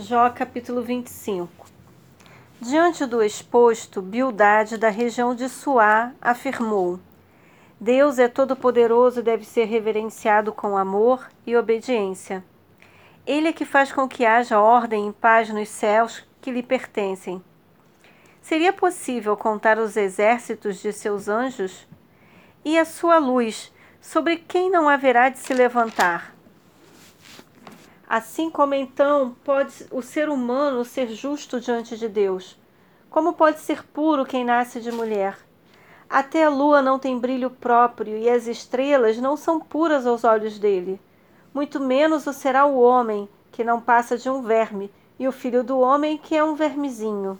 Jó capítulo 25 Diante do exposto, Bildade, da região de Suá, afirmou: Deus é todo-poderoso e deve ser reverenciado com amor e obediência. Ele é que faz com que haja ordem e paz nos céus que lhe pertencem. Seria possível contar os exércitos de seus anjos? E a sua luz, sobre quem não haverá de se levantar? Assim como então pode o ser humano ser justo diante de Deus? Como pode ser puro quem nasce de mulher? Até a lua não tem brilho próprio e as estrelas não são puras aos olhos dele. Muito menos o será o homem, que não passa de um verme, e o filho do homem, que é um vermezinho.